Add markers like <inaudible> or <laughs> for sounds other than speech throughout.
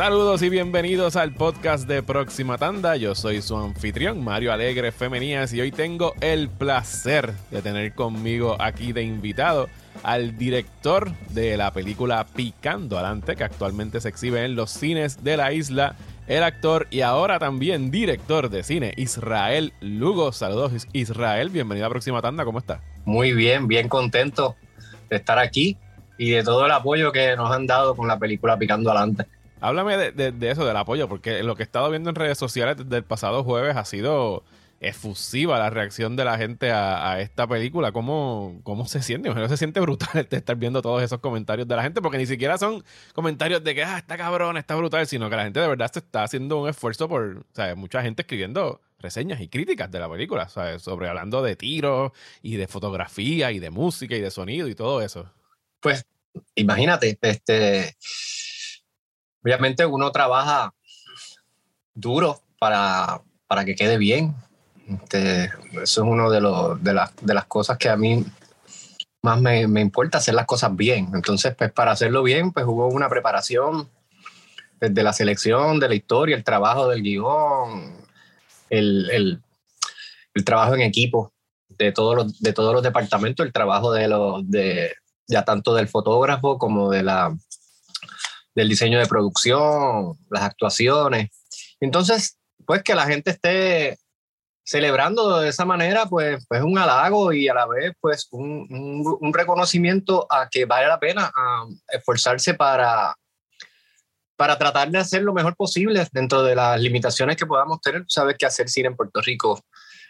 Saludos y bienvenidos al podcast de Próxima Tanda. Yo soy su anfitrión, Mario Alegre Femenías, y hoy tengo el placer de tener conmigo aquí de invitado al director de la película Picando Adelante, que actualmente se exhibe en los cines de la isla, el actor y ahora también director de cine, Israel Lugo. Saludos, Israel, bienvenido a Próxima Tanda, ¿cómo está? Muy bien, bien contento de estar aquí y de todo el apoyo que nos han dado con la película Picando Adelante. Háblame de, eso, del apoyo, porque lo que he estado viendo en redes sociales desde el pasado jueves ha sido efusiva la reacción de la gente a, esta película. ¿Cómo, ¿Cómo se siente? se siente brutal <laughs> estar viendo todos esos comentarios de la gente, porque ni siquiera son comentarios de que ah, está cabrón, está brutal, sino que la gente de verdad se está haciendo un esfuerzo por, o sea, mucha gente escribiendo reseñas y críticas de la película, ¿sabes? sobre hablando de tiros y de fotografía y de música y de sonido y todo eso. Pues imagínate, este obviamente uno trabaja duro para, para que quede bien. Este, eso es una de, de, de las cosas que a mí más me, me, importa, hacer las cosas bien. Entonces, pues para hacerlo bien, pues hubo una preparación desde la selección de la historia, el trabajo del guion, el, el, el trabajo en equipo de todos los, de todos los departamentos, el trabajo de los, de, ya tanto del fotógrafo como de la, del diseño de producción, las actuaciones. Entonces, pues que la gente esté celebrando de esa manera, pues, pues un halago y a la vez, pues un, un, reconocimiento a que vale la pena esforzarse para, para tratar de hacer lo mejor posible dentro de las limitaciones que podamos tener. Sabes que hacer cine en Puerto Rico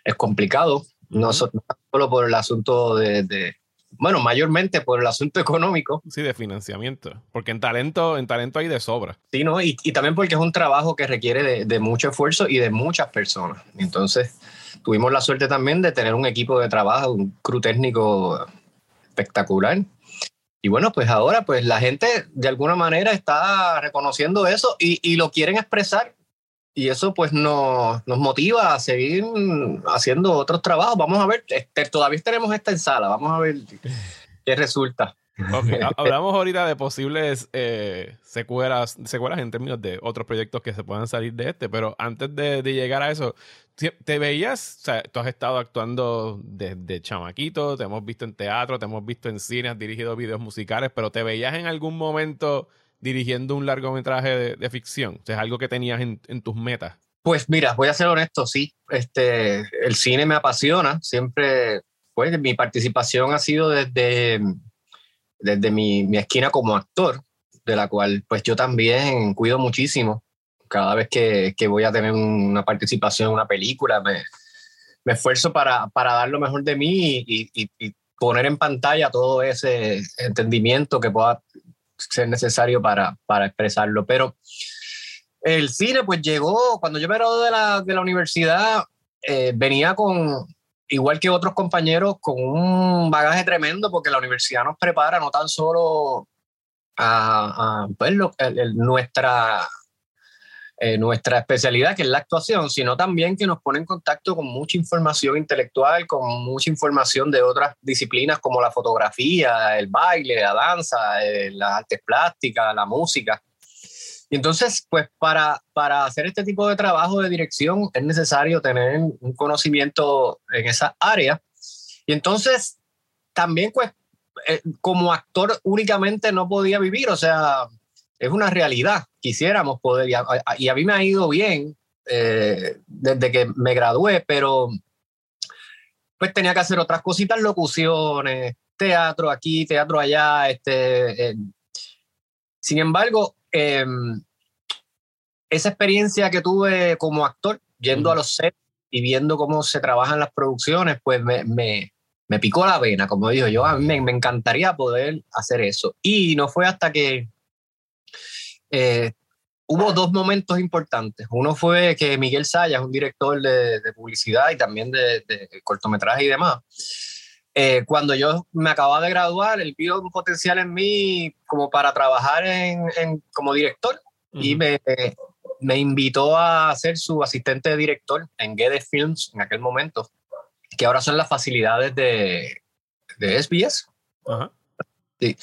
es complicado, no, solo por el asunto de, bueno, mayormente por el asunto <laughs> económico. Sí, de financiamiento. Porque en talento, en talento hay de sobra. Sí, ¿no? Y, y también porque es un trabajo que requiere de, de, mucho esfuerzo y de muchas personas. Entonces, tuvimos la suerte también de tener un equipo de trabajo, un crew técnico espectacular. Y bueno, pues ahora pues la gente de alguna manera está reconociendo eso y, y lo quieren expresar y eso pues nos, nos, motiva a seguir haciendo otros trabajos. Vamos a ver, este, todavía tenemos esta en sala, vamos a ver <laughs> qué resulta. Hablamos ahorita de posibles eh, secuelas, secuelas en términos de otros proyectos que se puedan salir de este, pero antes de, de llegar a eso, ¿te veías? O sea, tú has estado actuando desde chamaquito, te hemos visto en teatro, te hemos visto en cine, has dirigido videos musicales, pero ¿te veías en algún momento dirigiendo un largometraje de, ficción? O sea, ¿Es algo que tenías en, tus metas? Pues mira, voy a ser honesto, sí. Este, el cine me apasiona. Siempre, pues, mi participación ha sido desde, desde mi, mi esquina como actor, de la cual, pues, yo también cuido muchísimo. Cada vez que, que voy a tener una participación en una película, me, me esfuerzo para, para, dar lo mejor de mí y, y, y, poner en pantalla todo ese entendimiento que pueda ser necesario para, para expresarlo. Pero el cine, pues llegó, cuando yo me gradué de la, de la universidad, eh, venía con, igual que otros compañeros, con un bagaje tremendo, porque la universidad nos prepara no tan solo a, pues, lo, el, nuestra eh, nuestra especialidad, que es la actuación, sino también que nos pone en contacto con mucha información intelectual, con mucha información de otras disciplinas como la fotografía, el baile, la danza, eh, las artes plásticas, la música. Y entonces, pues para, para hacer este tipo de trabajo de dirección es necesario tener un conocimiento en esa área. Y entonces, también, pues, eh, como actor únicamente no podía vivir, o sea, es una realidad. Quisiéramos poder, y a, y a mí me ha ido bien eh, desde que me gradué, pero pues tenía que hacer otras cositas, locuciones, teatro aquí, teatro allá. Este, eh. Sin embargo, eh, esa experiencia que tuve como actor, yendo a los sets y viendo cómo se trabajan las producciones, pues me, me, me picó la vena, como digo yo, a mí me, me encantaría poder hacer eso. Y no fue hasta que eh, hubo dos momentos importantes. Uno fue que Miguel Sayas, un director de, de publicidad y también de, de, cortometraje y demás, eh, cuando yo me acababa de graduar, él vio un potencial en mí como para trabajar en, en como director uh -huh. y me, me, invitó a ser su asistente de director en Gede Films en aquel momento, que ahora son las facilidades de, de SBS. Uh -huh. Sí.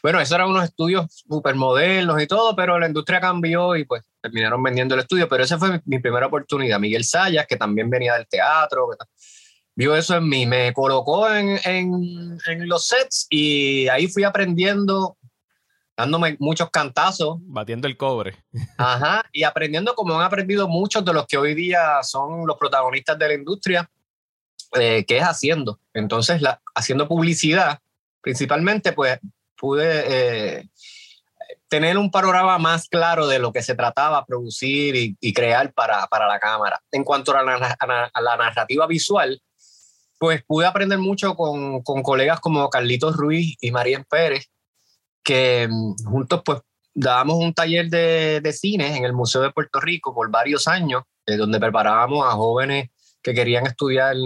Bueno, esos eran unos estudios súper modernos y todo, pero la industria cambió y pues terminaron vendiendo el estudio. Pero esa fue mi, primera oportunidad. Miguel Sayas, que también venía del teatro, vio eso en mí, me colocó en, en, en, los sets y ahí fui aprendiendo, dándome muchos cantazos. Batiendo el cobre. Ajá, y aprendiendo como han aprendido muchos de los que hoy día son los protagonistas de la industria, eh, que es haciendo. Entonces, la, haciendo publicidad, principalmente, pues pude eh, tener un panorama más claro de lo que se trataba producir y, crear para, para, la cámara. En cuanto a la, a la, narrativa visual, pues pude aprender mucho con, con colegas como Carlitos Ruiz y María Pérez, que mm, juntos pues dábamos un taller de, de, cine en el Museo de Puerto Rico por varios años, eh, donde preparábamos a jóvenes que querían estudiar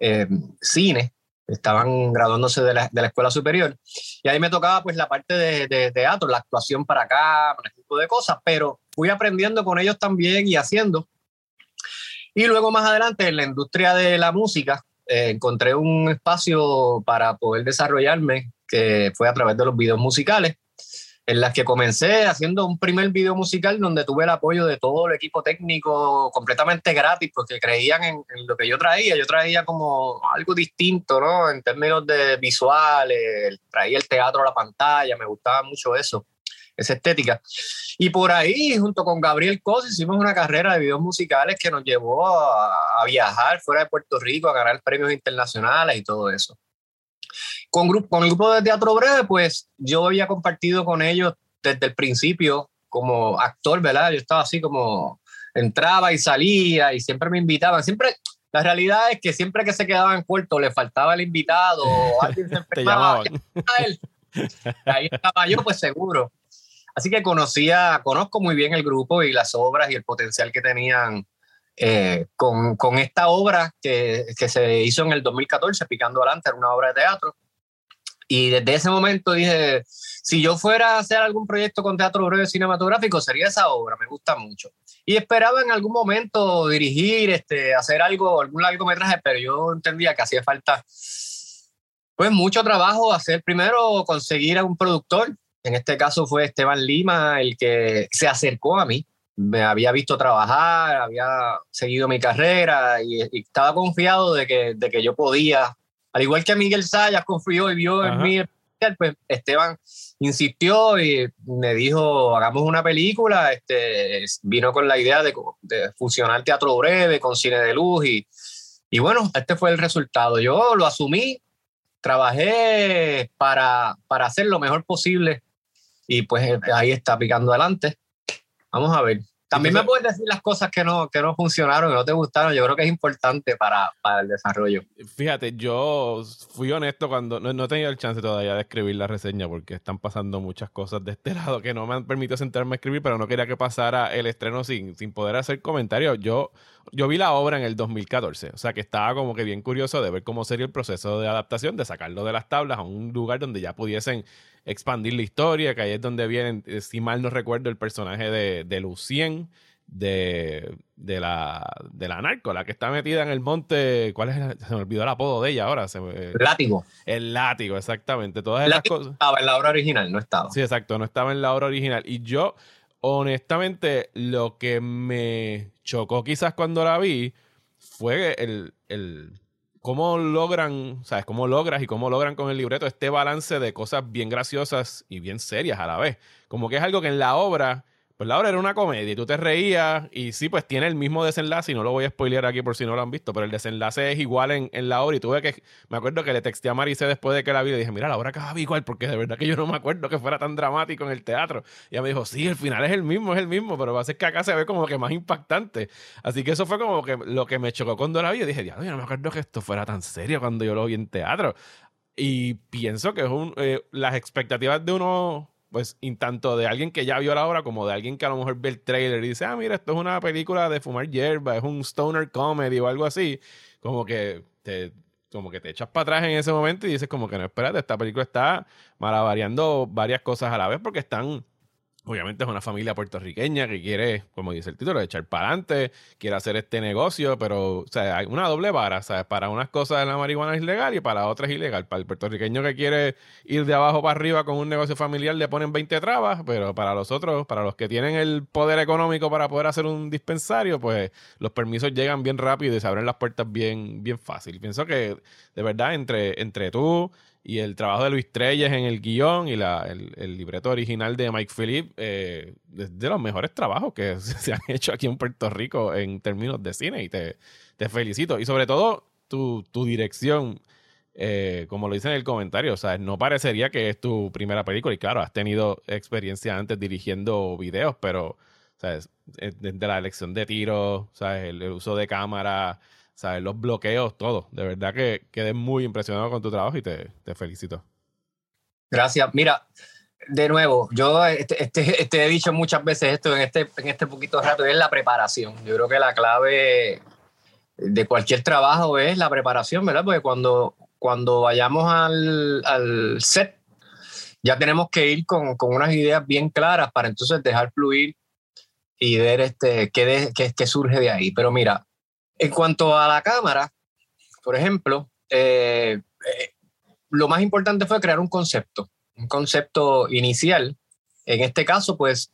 eh, cine, estaban graduándose de la, de la, escuela superior, y ahí me tocaba pues la parte de, de, teatro, la actuación para acá, ese tipo de cosas, pero fui aprendiendo con ellos también y haciendo. Y luego más adelante en la industria de la música, eh, encontré un espacio para poder desarrollarme, que fue a través de los videos musicales en las que comencé haciendo un primer video musical donde tuve el apoyo de todo el equipo técnico completamente gratis porque creían en, lo que yo traía. Yo traía como algo distinto, ¿no? En términos de visuales, traía el teatro a la pantalla, me gustaba mucho eso, esa estética. Y por ahí, junto con Gabriel Cos, hicimos una carrera de videos musicales que nos llevó a, a viajar fuera de Puerto Rico, a ganar premios internacionales y todo eso. Con, grupo, con el grupo de teatro breve, pues yo había compartido con ellos desde el principio como actor, ¿verdad? Yo estaba así como entraba y salía y siempre me invitaban. Siempre, la realidad es que siempre que se quedaban cortos le faltaba el invitado o alguien se <laughs> enfermaba. Ahí estaba yo, pues seguro. Así que conocía, conozco muy bien el grupo y las obras y el potencial que tenían eh, con, con, esta obra que, que, se hizo en el 2014, Picando Adelante, era una obra de teatro. Y desde ese momento dije, si yo fuera a hacer algún proyecto con teatro breve cinematográfico, sería esa obra, me gusta mucho. Y esperaba en algún momento dirigir, este, hacer algo, algún largometraje, pero yo entendía que hacía falta pues mucho trabajo hacer primero conseguir a un productor, en este caso fue Esteban Lima el que se acercó a mí, me había visto trabajar, había seguido mi carrera y, estaba confiado de que, de que yo podía, al igual que Miguel Sayas confió y vio en mí, pues Esteban insistió y me dijo, hagamos una película, este, vino con la idea de, de fusionar teatro breve con cine de luz y, y bueno, este fue el resultado. Yo lo asumí, trabajé para, para hacer lo mejor posible y pues ahí está picando adelante. Vamos a ver. También me puedes decir las cosas que no, que no funcionaron, que no te gustaron. Yo creo que es importante para, para el desarrollo. Fíjate, yo fui honesto cuando no, no, he tenido el chance todavía de escribir la reseña porque están pasando muchas cosas de este <laughs> lado que no me han permitido sentarme a escribir, pero no quería que pasara el estreno sin, sin poder hacer comentarios. Yo, yo vi la obra en el 2014, o sea que estaba como que bien curioso de ver cómo sería el proceso de adaptación, de sacarlo de las tablas a un lugar donde ya pudiesen expandir la historia, que ahí es donde viene, eh, si mal no recuerdo, el personaje de, de Lucien, de, de, la, de la narco, la que está metida en el monte. ¿Cuál es? se me olvidó el apodo de ella ahora. Se el látigo. El látigo, exactamente. Todas esas cosas. Estaba en la obra original, no estaba. Sí, exacto, no estaba en la obra original. Y yo, honestamente, lo que me chocó quizás cuando la vi fue el, el cómo logran, ¿sabes? Cómo logras y cómo logran con el libreto este balance de cosas bien graciosas y bien serias a la vez. Como que es algo que en la obra pues la obra era una comedia y tú te reías y sí, pues tiene el mismo desenlace y no lo voy a spoilear aquí por si no lo han visto, pero el desenlace es igual en, en la obra y tuve que, me acuerdo que le texté a Maricé después de que la vi y dije, mira, la obra acaba igual porque de verdad que yo no me acuerdo que fuera tan dramático en el teatro. Y ella me dijo, sí, el final es el mismo, es el mismo, pero va a ser que acá se ve como que más impactante. Así que eso fue como que lo que me chocó cuando la vi y dije, diablo, yo no me acuerdo que esto fuera tan serio cuando yo lo vi en teatro. Y pienso que es un, eh, las expectativas de uno pues, tanto de alguien que ya vio la obra como de alguien que a lo mejor ve el trailer y dice, ah, mira, esto es una película de fumar hierba, es un stoner comedy o algo así, como que te, como que te echas para atrás en ese momento y dices como que no, espérate, esta película está malavariando varias cosas a la vez porque están Obviamente es una familia puertorriqueña que quiere, como dice el título, echar para adelante, quiere hacer este negocio, pero o sea, hay una doble vara. ¿sabes? Para unas cosas la marihuana es ilegal y para otras es ilegal. Para el puertorriqueño que quiere ir de abajo para arriba con un negocio familiar le ponen 20 trabas, pero para los otros, para los que tienen el poder económico para poder hacer un dispensario, pues los permisos llegan bien rápido y se abren las puertas bien, bien fácil. Pienso que de verdad entre, entre tú y el trabajo de Luis Treyes en el guion y la, el, libreto original de Mike Phillip, eh, de los mejores trabajos que <laughs> se han hecho aquí en Puerto Rico en términos de cine y te, te felicito. Y sobre todo tu, tu dirección, eh, como lo dice en el comentario, o sea, no parecería que es tu primera película y claro, has tenido experiencia antes dirigiendo videos, pero ¿sabes? desde la elección de tiros, ¿sabes? el uso de cámara ¿sabes? Los bloqueos, todo. De verdad que quedé muy impresionado con tu trabajo y te, felicito. Gracias. Mira, de nuevo, yo este, este, este, he dicho muchas veces esto en este, en este poquito rato, es la preparación. Yo creo que la clave de cualquier trabajo es la preparación, ¿verdad? Porque cuando, cuando vayamos al, al set, ya tenemos que ir con, con, unas ideas bien claras para entonces dejar fluir y ver este, qué, qué, qué surge de ahí. Pero mira, en cuanto a la cámara, por ejemplo, eh, eh, lo más importante fue crear un concepto, un concepto inicial. En este caso, pues,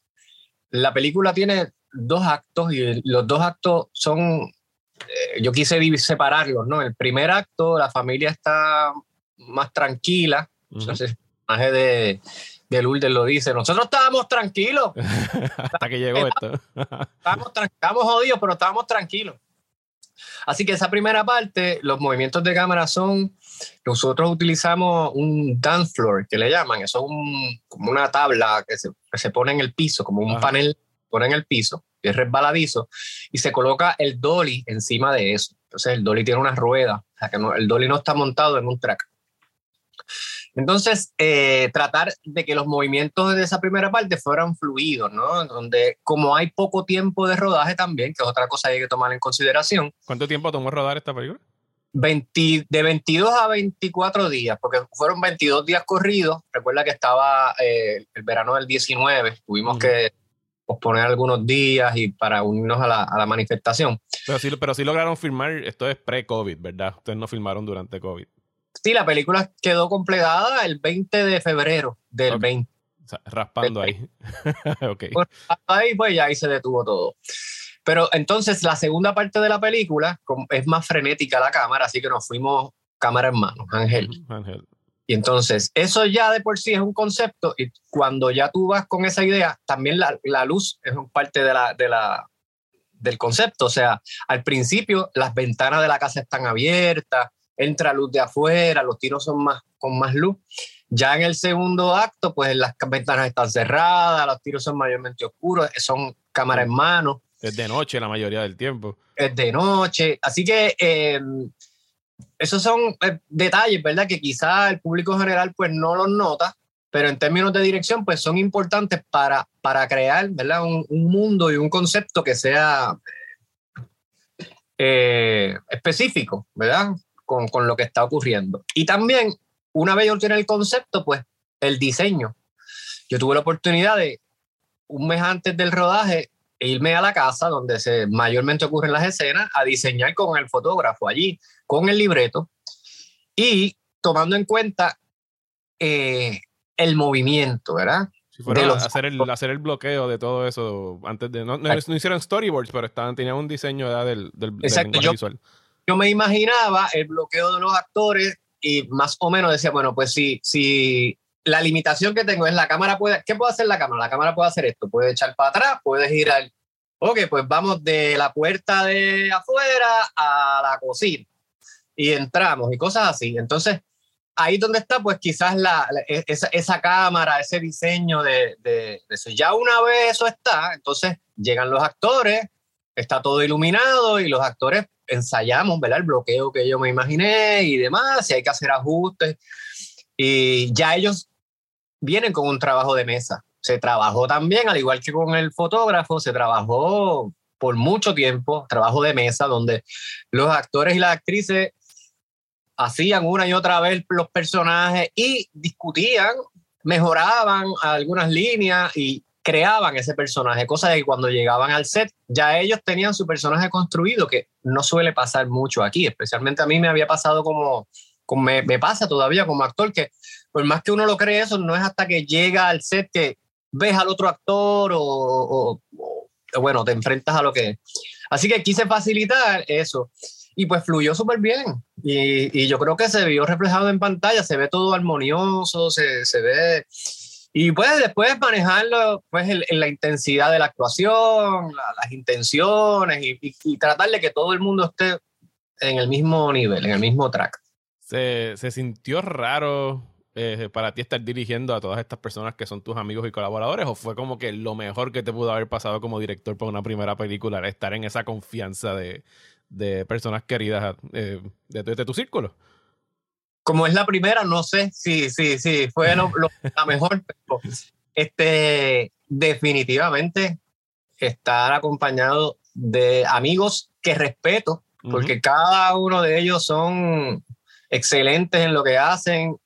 la película tiene dos actos y los dos actos son, eh, yo quise separarlos, ¿no? El primer acto, la familia está más tranquila, entonces el personaje de, de Lourdes lo dice, nosotros estábamos tranquilos. <laughs> Hasta que llegó esto. <laughs> estábamos, estábamos jodidos, pero estábamos tranquilos. Así que esa primera parte, los movimientos de cámara son, nosotros utilizamos un dance floor, que le llaman, eso es como una tabla que se, pone en el piso, como un panel pone en el piso, que es resbaladizo, y se coloca el dolly encima de eso. Entonces el dolly tiene una rueda, o sea que el dolly no está montado en un track. Entonces, eh, tratar de que los movimientos de esa primera parte fueran fluidos, ¿no? Donde, como hay poco tiempo de rodaje también, que es otra cosa que hay que tomar en consideración. ¿Cuánto tiempo tomó rodar esta película? 20, de 22 a 24 días, porque fueron 22 días corridos. Recuerda que estaba eh, el verano del 19, tuvimos que posponer algunos días y para unirnos a la, a la manifestación. Pero sí, pero sí lograron filmar, esto es pre-COVID, ¿verdad? Ustedes no filmaron durante COVID. Sí, la película quedó completada el 20 de febrero del 20. raspando ahí. <laughs> okay. ahí, pues ya ahí se detuvo todo. Pero entonces la segunda parte de la película es más frenética la cámara, así que nos fuimos cámara en mano, Ángel. Ángel. Y entonces, eso ya de por sí es un concepto, y cuando ya tú vas con esa idea, también la, la luz es parte de la, de la, del concepto. O sea, al principio las ventanas de la casa están abiertas, entra luz de afuera, los tiros son más con más luz. Ya en el segundo acto, pues las ventanas están cerradas, los tiros son mayormente oscuros, son cámara en mano. Es de noche la mayoría del tiempo. Es de noche. Así que eh, esos son eh, detalles, ¿verdad? Que quizá el público general pues no los nota, pero en términos de dirección pues son importantes para, para crear, ¿verdad? Un, mundo y un concepto que sea eh, específico, ¿verdad? Con, con lo que está ocurriendo. Y también, una vez yo tiene el concepto, pues el diseño. Yo tuve la oportunidad de, un mes antes del rodaje, irme a la casa donde se mayormente ocurren las escenas, a diseñar con el fotógrafo allí, con el libreto, y tomando en cuenta eh, el movimiento, ¿verdad? Si fuera hacer, el, hacer el bloqueo de todo eso antes de. No, no, hicieron storyboards, pero estaban, tenían un diseño del, del, Exacto. visual yo me imaginaba el bloqueo de los actores y más o menos decía, bueno, pues si, si la limitación que tengo es la cámara puede, ¿qué puede hacer la cámara? La cámara puede hacer esto, puede echar para atrás, puede girar. Ok, pues vamos de la puerta de afuera a la cocina y entramos y cosas así. Entonces, ahí donde está, pues quizás la, e, esa, esa, cámara, ese diseño de, de, de, eso. Ya una vez eso está, entonces llegan los actores, está todo iluminado y los actores ensayamos, ¿verdad? El bloqueo que yo me imaginé y demás, si hay que hacer ajustes. Y ya ellos vienen con un trabajo de mesa. Se trabajó también, al igual que con el fotógrafo, se trabajó por mucho tiempo, trabajo de mesa, donde los actores y las actrices hacían una y otra vez los personajes y discutían, mejoraban algunas líneas y creaban ese personaje, cosa de cuando llegaban al set ya ellos tenían su personaje construido, que no suele pasar mucho aquí, especialmente a mí me había pasado como, como me, pasa todavía como actor, que por más que uno lo cree eso, no es hasta que llega al set que ves al otro actor o, bueno, te enfrentas a lo que. Así que quise facilitar eso y pues fluyó súper bien. Y, y, yo creo que se vio reflejado en pantalla, se ve todo armonioso, se, se ve y pues después manejarlo pues en, la intensidad de la actuación, la, las intenciones y, tratar de que todo el mundo esté en el mismo nivel, en el mismo track. Se, sintió raro eh, para ti estar dirigiendo a todas estas personas que son tus amigos y colaboradores o fue como que lo mejor que te pudo haber pasado como director para una primera película, era estar en esa confianza de, personas queridas eh, de tu círculo? Como es la primera, no sé si sí, sí, fue lo, lo, la mejor, pero este, definitivamente estar acompañado de amigos que respeto, porque uh -huh. cada uno de ellos son excelentes en lo que hacen,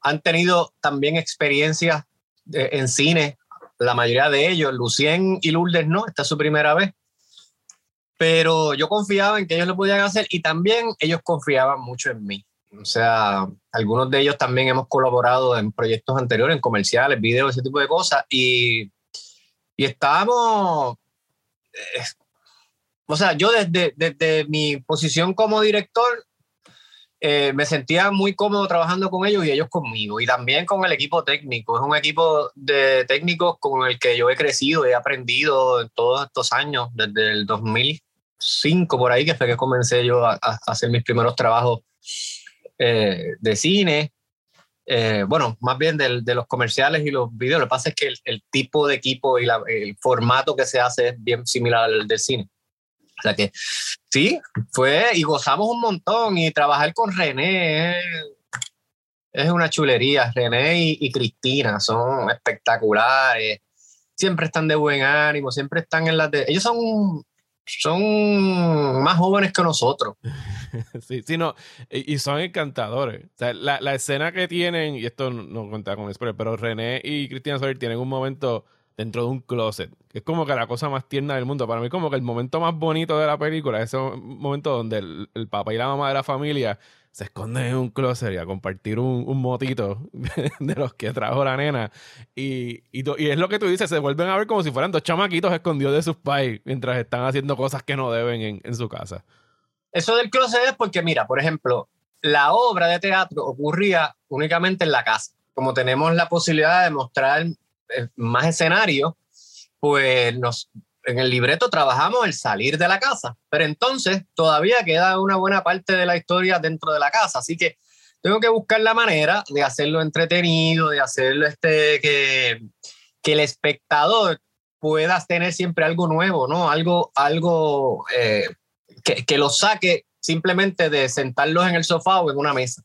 han tenido también experiencias de, en cine, la mayoría de ellos, Lucien y Lourdes no, esta es su primera vez, pero yo confiaba en que ellos lo podían hacer y también ellos confiaban mucho en mí. O sea, algunos de ellos también hemos colaborado en proyectos anteriores, en comerciales, videos, ese tipo de cosas. Y, y estábamos. Eh, o sea, yo desde, desde mi posición como director eh, me sentía muy cómodo trabajando con ellos y ellos conmigo. Y también con el equipo técnico. Es un equipo de técnicos con el que yo he crecido, he aprendido en todos estos años, desde el 2005 por ahí, que fue que comencé yo a, a hacer mis primeros trabajos eh, de cine, eh, bueno, más bien de, de, los comerciales y los videos. Lo que pasa es que el, el tipo de equipo y la, el formato que se hace es bien similar al del cine. O sea que sí, fue y gozamos un montón y trabajar con René es una chulería. René y, y, Cristina son espectaculares, siempre están de buen ánimo, siempre están en las de... Ellos son son más jóvenes que nosotros. <laughs> sí, sí, no, y, son encantadores. La, la, escena que tienen, y esto no, cuenta con spoiler, pero René y Cristina Sawyer tienen un momento dentro de un closet, que es como que la cosa más tierna del mundo. Para mí, como que el momento más bonito de la película, ese momento donde el, el papá y la mamá de la familia se esconden en un closet y a compartir un, un motito <laughs> de los que trajo la nena. Y, y, y, es lo que tú dices, se vuelven a ver como si fueran dos chamaquitos escondidos de sus pais mientras están haciendo cosas que no deben en, en su casa. Eso del closet es porque, mira, por ejemplo, la obra de teatro ocurría únicamente en la casa. Como tenemos la posibilidad de mostrar eh, más escenarios, pues nos, en el libreto trabajamos el salir de la casa, pero entonces todavía queda una buena parte de la historia dentro de la casa, así que tengo que buscar la manera de hacerlo entretenido, de hacerlo este, que, que el espectador pueda tener siempre algo nuevo, ¿no? Algo, algo eh, que, que lo saque simplemente de sentarlos en el sofá o en una mesa.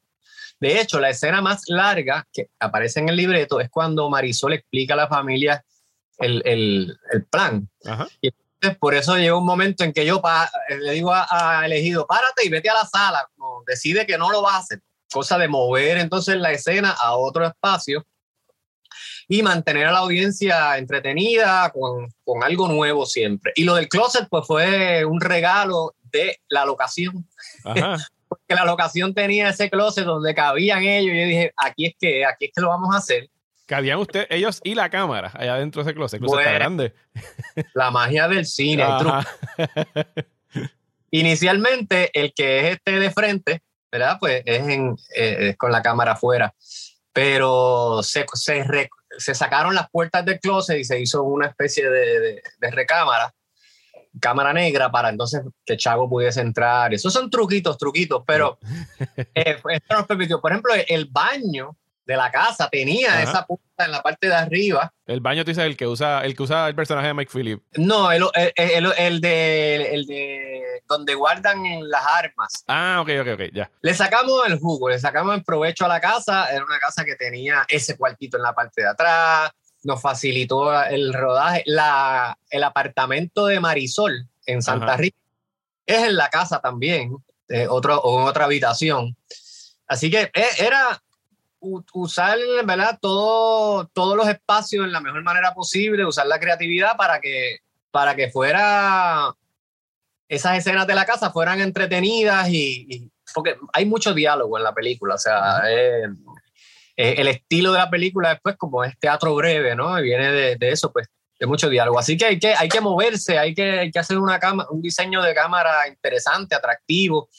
De hecho, la escena más larga que aparece en el libreto es cuando Marisol explica a la familia el, el, el plan. Ajá. Y entonces, por eso llega un momento en que yo pa, le digo a, a, elegido, párate y vete a la sala. No, decide que no lo vas a hacer. Cosa de mover entonces la escena a otro espacio y mantener a la audiencia entretenida con, con algo nuevo siempre. Y lo del closet, pues fue un regalo de la locación. Ajá. <laughs> Porque la locación tenía ese closet donde cabían ellos. Y yo dije, aquí es que, aquí es que lo vamos a hacer cabían usted, ellos y la cámara allá dentro de ese closet. El closet bueno, está grande. La magia del cine. <laughs> Inicialmente, el que es este de frente, ¿verdad? Pues es, en, eh, es con la cámara afuera. Pero se, se, re, se, sacaron las puertas del closet y se hizo una especie de, de, de recámara, cámara negra, para entonces que Chago pudiese entrar. Esos son truquitos, truquitos, pero <laughs> eh, esto nos permitió. Por ejemplo, el baño de la casa tenía Ajá. esa puerta en la parte de arriba. El baño, tú dices, el que usa el que usa el personaje de Mike Phillip. No, el, el, el, el, de, el de donde guardan las armas. Ah, ok, ok, ok, ya. Le sacamos el jugo, le sacamos el provecho a la casa. Era una casa que tenía ese cuartito en la parte de atrás. Nos facilitó el rodaje. La, el apartamento de Marisol en Santa Rita es en la casa también, eh, otro, en otra habitación. Así que eh, era usar, ¿verdad? Todo, todos los espacios en la mejor manera posible, usar la creatividad para que, para que fuera esas escenas de la casa fueran entretenidas y, porque hay mucho diálogo en la película, o sea, eh, eh, el estilo de la película después como es teatro breve, ¿no? Y viene de, de, eso, pues, de mucho diálogo. Así que hay que, hay que moverse, hay que, hay que hacer una cama, un diseño de cámara interesante, atractivo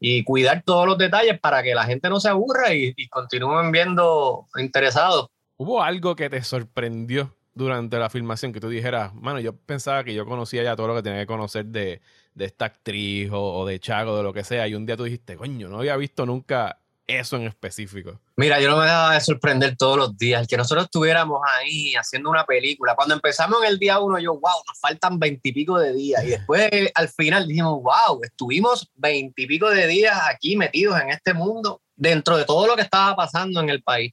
y cuidar todos los detalles para que la gente no se aburra y, continúen viendo interesados. ¿Hubo algo que te sorprendió durante la filmación que tú dijeras, mano, yo pensaba que yo conocía ya todo lo que tenía que conocer de, de esta actriz o, de Chago, de lo que sea, y un día tú dijiste, coño, no había visto nunca eso en específico? Mira, yo no me daba de sorprender todos los días. que nosotros estuviéramos ahí haciendo una película. Cuando empezamos en el día uno, yo, wow, nos faltan veintipico de días. Y después al final dijimos, wow, estuvimos veintipico de días aquí metidos en este mundo dentro de todo lo que estaba pasando en el país.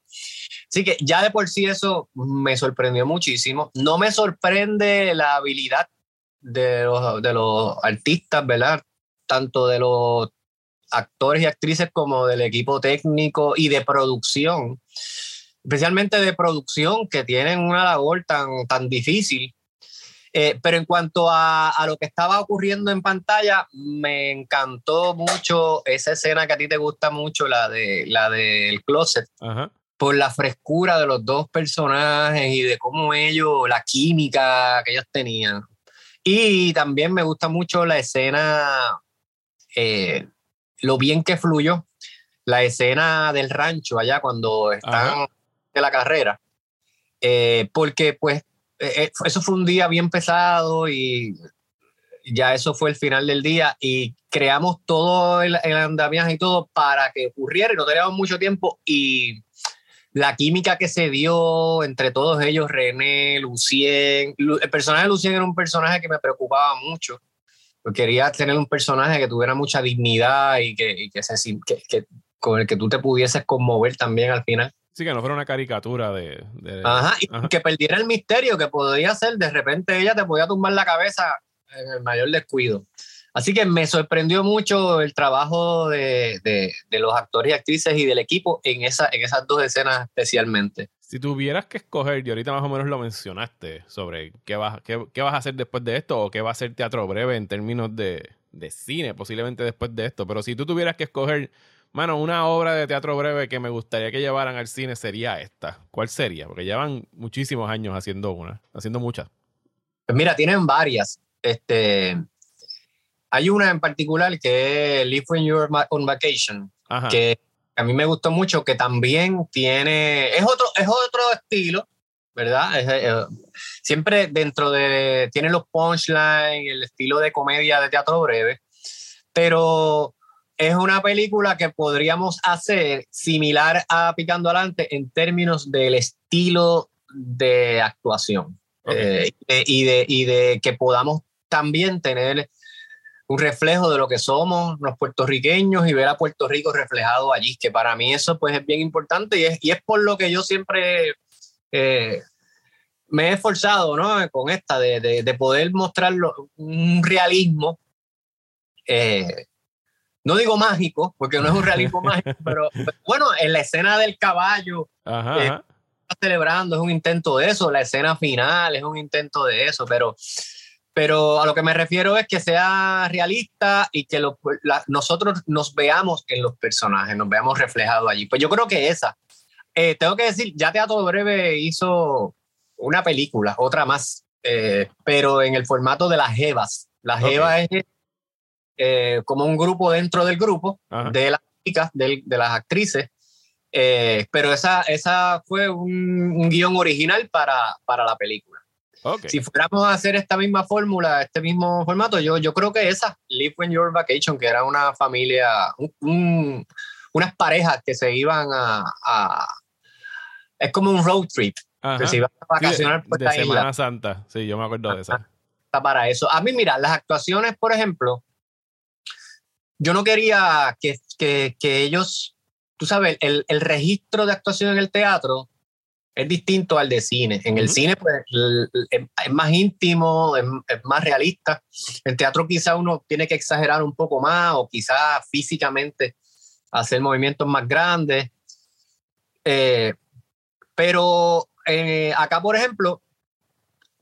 Así que ya de por sí eso me sorprendió muchísimo. No me sorprende la habilidad de los, de los artistas, ¿verdad? Tanto de los actores y actrices como del equipo técnico y de producción, especialmente de producción, que tienen una labor tan, tan difícil. Eh, pero en cuanto a, a, lo que estaba ocurriendo en pantalla, me encantó mucho esa escena que a ti te gusta mucho, la, de, la del closet, por la frescura de los dos personajes y de cómo ellos, la química que ellos tenían. Y también me gusta mucho la escena eh, lo bien que fluyó la escena del rancho allá cuando están de la carrera, eh, porque pues eh, eh, eso fue un día bien pesado y ya eso fue el final del día y creamos todo el, el andamiaje y todo para que ocurriera y no teníamos mucho tiempo y la química que se dio entre todos ellos, René, Lucien, el personaje de Lucien era un personaje que me preocupaba mucho quería tener un personaje que tuviera mucha dignidad y que, que, que, con el que tú te pudieses conmover también al final. Sí, que no fuera una caricatura de... Ajá, y que perdiera el misterio que podría ser, de repente ella te podía tumbar la cabeza en el mayor descuido. Así que me sorprendió mucho el trabajo de, de, de, los actores y actrices y del equipo en, esa, en esas dos escenas especialmente. Si tuvieras que escoger, y ahorita más o menos lo mencionaste, sobre qué vas, qué, qué vas a hacer después de esto o qué va a ser teatro breve en términos de, de cine, posiblemente después de esto, pero si tú tuvieras que escoger, mano, una obra de teatro breve que me gustaría que llevaran al cine sería esta. ¿Cuál sería? Porque llevan muchísimos años haciendo una, haciendo muchas. Pues mira, tienen varias. Este, hay una en particular que es Live When You're on Vacation, que a mí me gustó mucho, que también tiene, es otro, es otro estilo, ¿verdad? Eh, siempre dentro de, tiene los punchlines, el estilo de comedia de teatro breve, pero es una película que podríamos hacer similar a Picando Adelante en términos del estilo de actuación eh, y, de, y de que podamos también tener un reflejo de lo que somos los puertorriqueños y ver a Puerto Rico reflejado allí, que para mí eso pues es bien importante y es, y es por lo que yo siempre eh, me he esforzado ¿no? con esta, de, de, poder mostrar un realismo, eh, no digo mágico, porque no es un realismo <laughs> mágico, pero, bueno, en la escena del caballo, eh, celebrando, es un intento de eso, la escena final es un intento de eso, pero pero a lo que me refiero es que sea realista y que nosotros nos veamos en los personajes, nos veamos reflejados allí. Pues yo creo que esa. Eh, tengo que decir, ya Teatro Breve hizo una película, otra más, eh, pero en el formato de las Jevas. Las Jevas es eh, como un grupo dentro del grupo de las chicas, de, las actrices, pero esa, esa fue un, un guion original para, para la película. Si fuéramos a hacer esta misma fórmula, este mismo formato, yo, yo creo que esa, Live When You're Vacation, que era una familia, unas parejas que se iban a, Es como un road trip. Que se iban a vacacionar por de, Semana Santa, sí, yo me acuerdo de esa. Está para eso. A mí, mira, las actuaciones, por ejemplo, yo no quería que, que, que ellos, tú sabes, el, el registro de actuación en el teatro es distinto al de cine. En el cine pues, es más íntimo, es, más realista. En teatro quizá uno tiene que exagerar un poco más o quizá físicamente hacer movimientos más grandes. Eh, pero eh, acá, por ejemplo,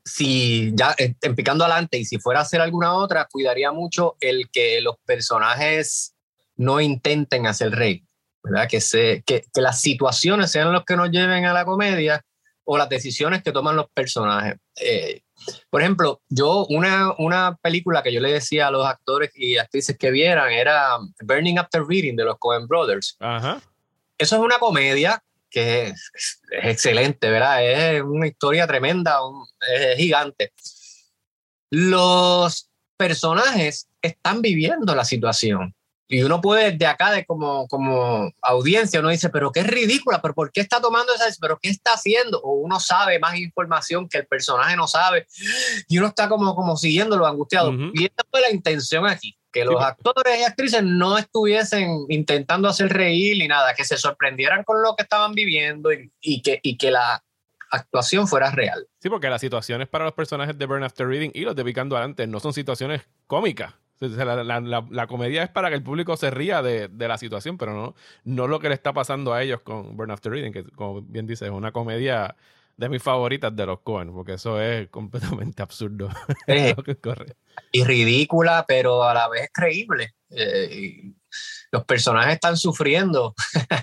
si ya eh, en picando adelante y si fuera a hacer alguna otra, cuidaría mucho el que los personajes no intenten hacer rey, ¿verdad? Que, se, que, que las situaciones sean los que nos lleven a la comedia o las decisiones que toman los personajes. Eh, por ejemplo, yo una, una película que yo le decía a los actores y actrices que vieran era Burning After Reading de los Coen Brothers. Ajá. Eso es una comedia que es, es excelente, ¿verdad? Es una historia tremenda, un, es gigante. Los personajes están viviendo la situación. Y uno puede de acá, de como, como audiencia, uno dice, pero qué ridícula, pero ¿por qué está tomando esa, pero qué está haciendo? O uno sabe más información que el personaje no sabe y uno está como, como siguiéndolo angustiado. Y esta fue la intención aquí, que los Sí. actores y actrices no estuviesen intentando hacer reír ni nada, que se sorprendieran con lo que estaban viviendo y, y que, y que la actuación fuera real. Sí, porque las situaciones para los personajes de Burn After Reading y los de Picando Adelante no son situaciones cómicas. O sea, La, la- la- la comedia es para que el público se ría de, de la situación, pero no, no lo que le está pasando a ellos con Burn After Reading, que como bien dices, es una comedia de mis favoritas de los Coen, porque eso es completamente absurdo. Es <laughs> Lo que corre. y ridícula, pero a la vez creíble. Eh, los personajes están sufriendo.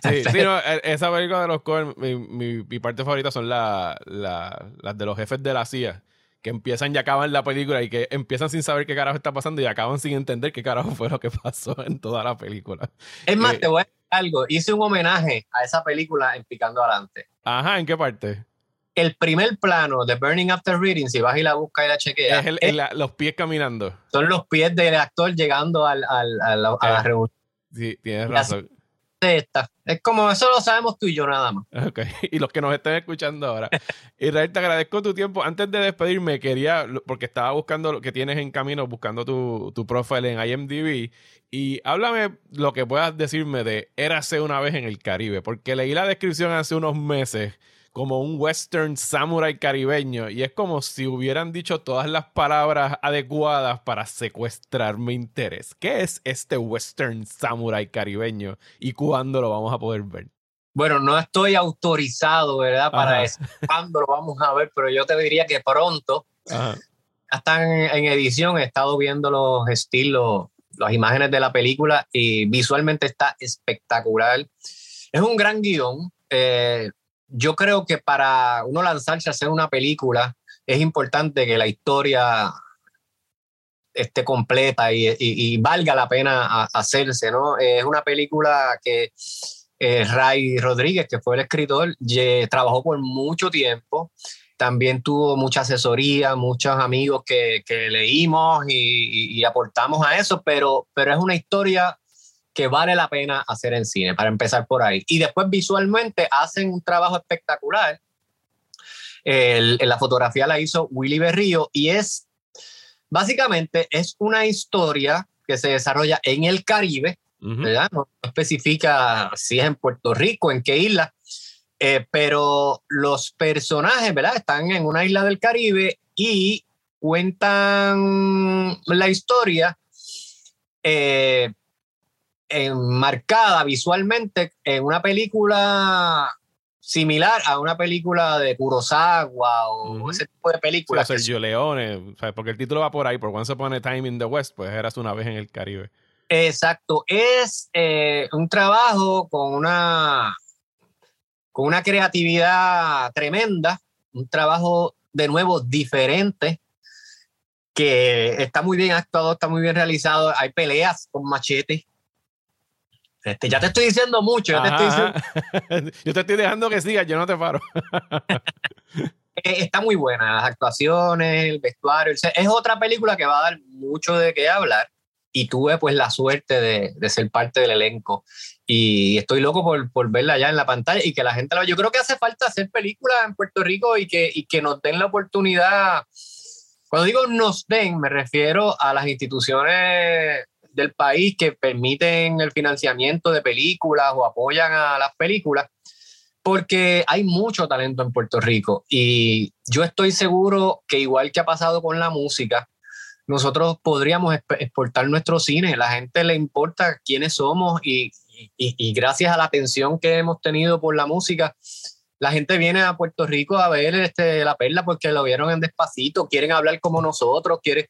Sí, sí, <laughs> no, e- esa película de los Coen, mi, mi- mi parte favorita son la- la- las de los jefes de la CIA, que empiezan y acaban la película y que empiezan sin saber qué carajo está pasando y acaban sin entender qué carajo fue lo que pasó en toda la película. Es más, Eh, te voy a decir algo. Hice un homenaje a esa película en Picando Adelante. Ajá, ¿en qué parte? El primer plano de Burning After Reading, si vas y la buscas y la chequeas, Es el- es- el- la- los pies caminando. son los pies del actor llegando al, al- a la, a la Eh. reunión Sí, tienes razón. De esta. Es como eso lo sabemos tú y yo nada más. Ok, <laughs> y los que nos estén escuchando ahora. Israel, te agradezco tu tiempo. Antes de despedirme, quería, porque estaba buscando lo que tienes en camino, buscando tu, tu profile en IMDb, y háblame lo que puedas decirme de Érase una vez en el Caribe, porque leí la descripción hace unos meses como un western samurai caribeño, y es como si hubieran dicho todas las palabras adecuadas para secuestrar mi interés. ¿Qué es este western samurai caribeño y cuándo lo vamos a poder ver? Bueno, no estoy autorizado, ¿verdad? Para Ajá. decir cuándo lo vamos a ver, pero yo te diría que pronto. Ajá. Están en edición, he estado viendo los estilos, las imágenes de la película y visualmente está espectacular. Es un gran guion. Eh, yo creo que para uno lanzarse a hacer una película es importante que la historia esté completa y, valga la pena hacerse, ¿no? Es una película que eh, Ray Rodríguez, que fue el escritor, trabajó por mucho tiempo. También tuvo mucha asesoría, muchos amigos que, leímos y, y- y aportamos a eso, pero, pero es una historia que vale la pena hacer en cine, para empezar por ahí. Y después visualmente hacen un trabajo espectacular. El- la fotografía la hizo Willy Berrío y es, básicamente, es una historia que se desarrolla en el Caribe, Ujú. ¿verdad? No especifica si es en Puerto Rico, en qué isla, eh, pero los personajes, ¿verdad? Están en una isla del Caribe y cuentan la historia eh, enmarcada visualmente en una película similar a una película de Kurosawa o Ujú. ese tipo de Sí, o películas. Sergio Leone, porque el título va por ahí, por Once Upon a Time in the West, pues eras una vez en el Caribe. Exacto, es eh, un trabajo con una, con una creatividad tremenda, un trabajo de nuevo diferente, que está muy bien actuado, está muy bien realizado, hay peleas con machete. Este, ya te estoy diciendo mucho, ya te estoy diciendo. <laughs> Yo te estoy dejando que sigas, yo no te paro. <laughs> eh, está muy buena, las actuaciones, el vestuario, es otra película que va a dar mucho de qué hablar y tuve pues la suerte de, de ser parte del elenco y estoy loco por, por verla ya en la pantalla y que la gente la vea. Yo creo que hace falta hacer películas en Puerto Rico y que, y que nos den la oportunidad. Cuando digo nos den, me refiero a las instituciones del país que permiten el financiamiento de películas o apoyan a las películas, porque hay mucho talento en Puerto Rico y yo estoy seguro que igual que ha pasado con la música, nosotros podríamos exp- exportar nuestro cine. La gente le importa quiénes somos y, y, gracias a la atención que hemos tenido por la música, la gente viene a Puerto Rico a ver este, La Perla porque lo vieron en Despacito, quieren hablar como nosotros, quieren,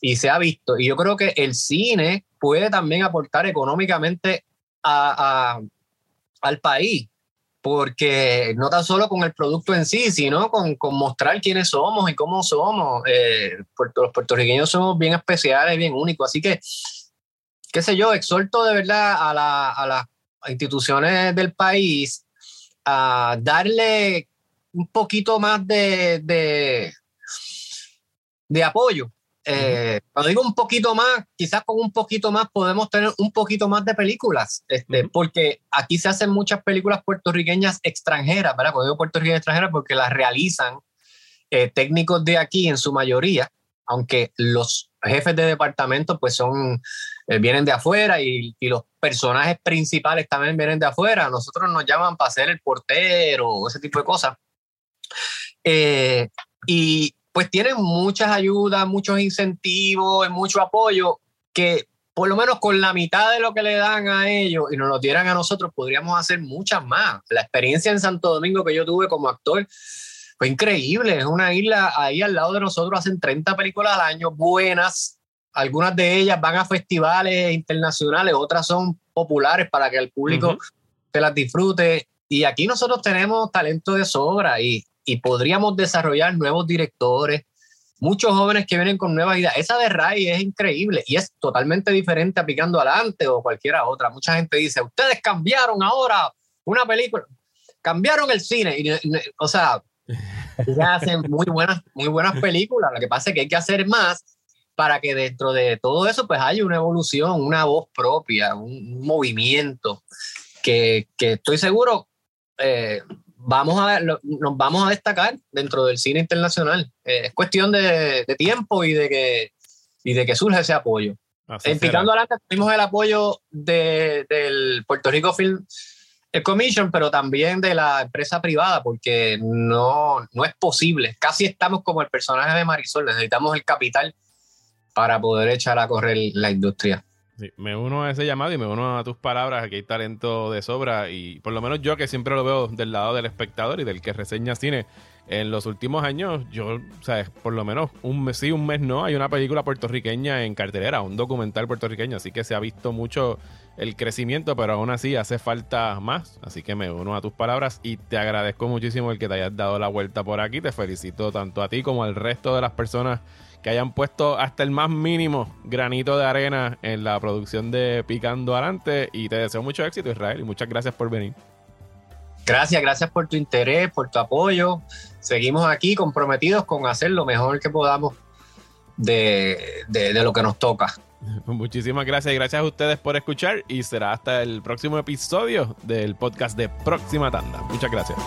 y se ha visto. Y yo creo que el cine puede también aportar económicamente a, al país, porque no tan solo con el producto en sí, sino con, con mostrar quiénes somos y cómo somos. Eh, los puertorriqueños somos bien especiales, bien únicos, así que, qué sé yo, exhorto de verdad a, la, a las instituciones del país a darle un poquito más de, de, de apoyo eh, cuando digo un poquito más, quizás con un poquito más podemos tener un poquito más de películas, este, porque aquí se hacen muchas películas puertorriqueñas extranjeras, ¿verdad? Cuando digo puertorriqueñas extranjeras, porque las realizan eh, técnicos de aquí en su mayoría, aunque los jefes de departamento pues son, eh, vienen de afuera y, y, los personajes principales también vienen de afuera. Nosotros nos llaman para ser el portero, ese tipo de cosas. y pues tienen muchas ayudas, muchos incentivos, mucho apoyo que por lo menos con la mitad de lo que le dan a ellos y nos lo dieran a nosotros, podríamos hacer muchas más. La experiencia en Santo Domingo que yo tuve como actor fue increíble. Es una isla ahí al lado de nosotros, hacen 30 películas al año, buenas. Algunas de ellas van a festivales internacionales, otras son populares para que el público se las disfrute. Y aquí nosotros tenemos talento de sobra y, y podríamos desarrollar nuevos directores, muchos jóvenes que vienen con nuevas ideas. Esa de Ray es increíble y es totalmente diferente a Picando Adelante o cualquiera otra. Mucha gente dice, ustedes cambiaron ahora una película, cambiaron el cine. o sea, <laughs> ya hacen muy buenas, muy buenas películas. Lo que pasa es que hay que hacer más para que dentro de todo eso pues haya una evolución, una voz propia, un, movimiento que, que, estoy seguro eh, vamos a, nos vamos a destacar dentro del cine internacional. Eh, es cuestión de, tiempo y de que, y de que surja ese apoyo. en Picando Adelante tuvimos el apoyo de, del Puerto Rico Film Commission, pero también de la empresa privada, porque no, no es posible. Casi estamos como el personaje de Marisol, necesitamos el capital para poder echar a correr la industria me uno a ese llamado y me uno a tus palabras, que hay talento de sobra y por lo menos yo que siempre lo veo del lado del espectador y del que reseña cine, en los últimos años, yo, sabes, por lo menos un mes sí, un mes no, hay una película puertorriqueña en cartelera, un documental puertorriqueño, así que se ha visto mucho el crecimiento, pero aún así hace falta más, así que me uno a tus palabras y te agradezco muchísimo el que te hayas dado la vuelta por aquí, te felicito tanto a ti como al resto de las personas que hayan puesto hasta el más mínimo granito de arena en la producción de Picando Adelante. Y te deseo mucho éxito, Israel, y muchas gracias por venir. Gracias, gracias por tu interés, por tu apoyo. Seguimos aquí comprometidos con hacer lo mejor que podamos de, de, de lo que nos toca. <laughs> Muchísimas gracias y gracias a ustedes por escuchar y será hasta el próximo episodio del podcast de Próxima Tanda. Muchas gracias.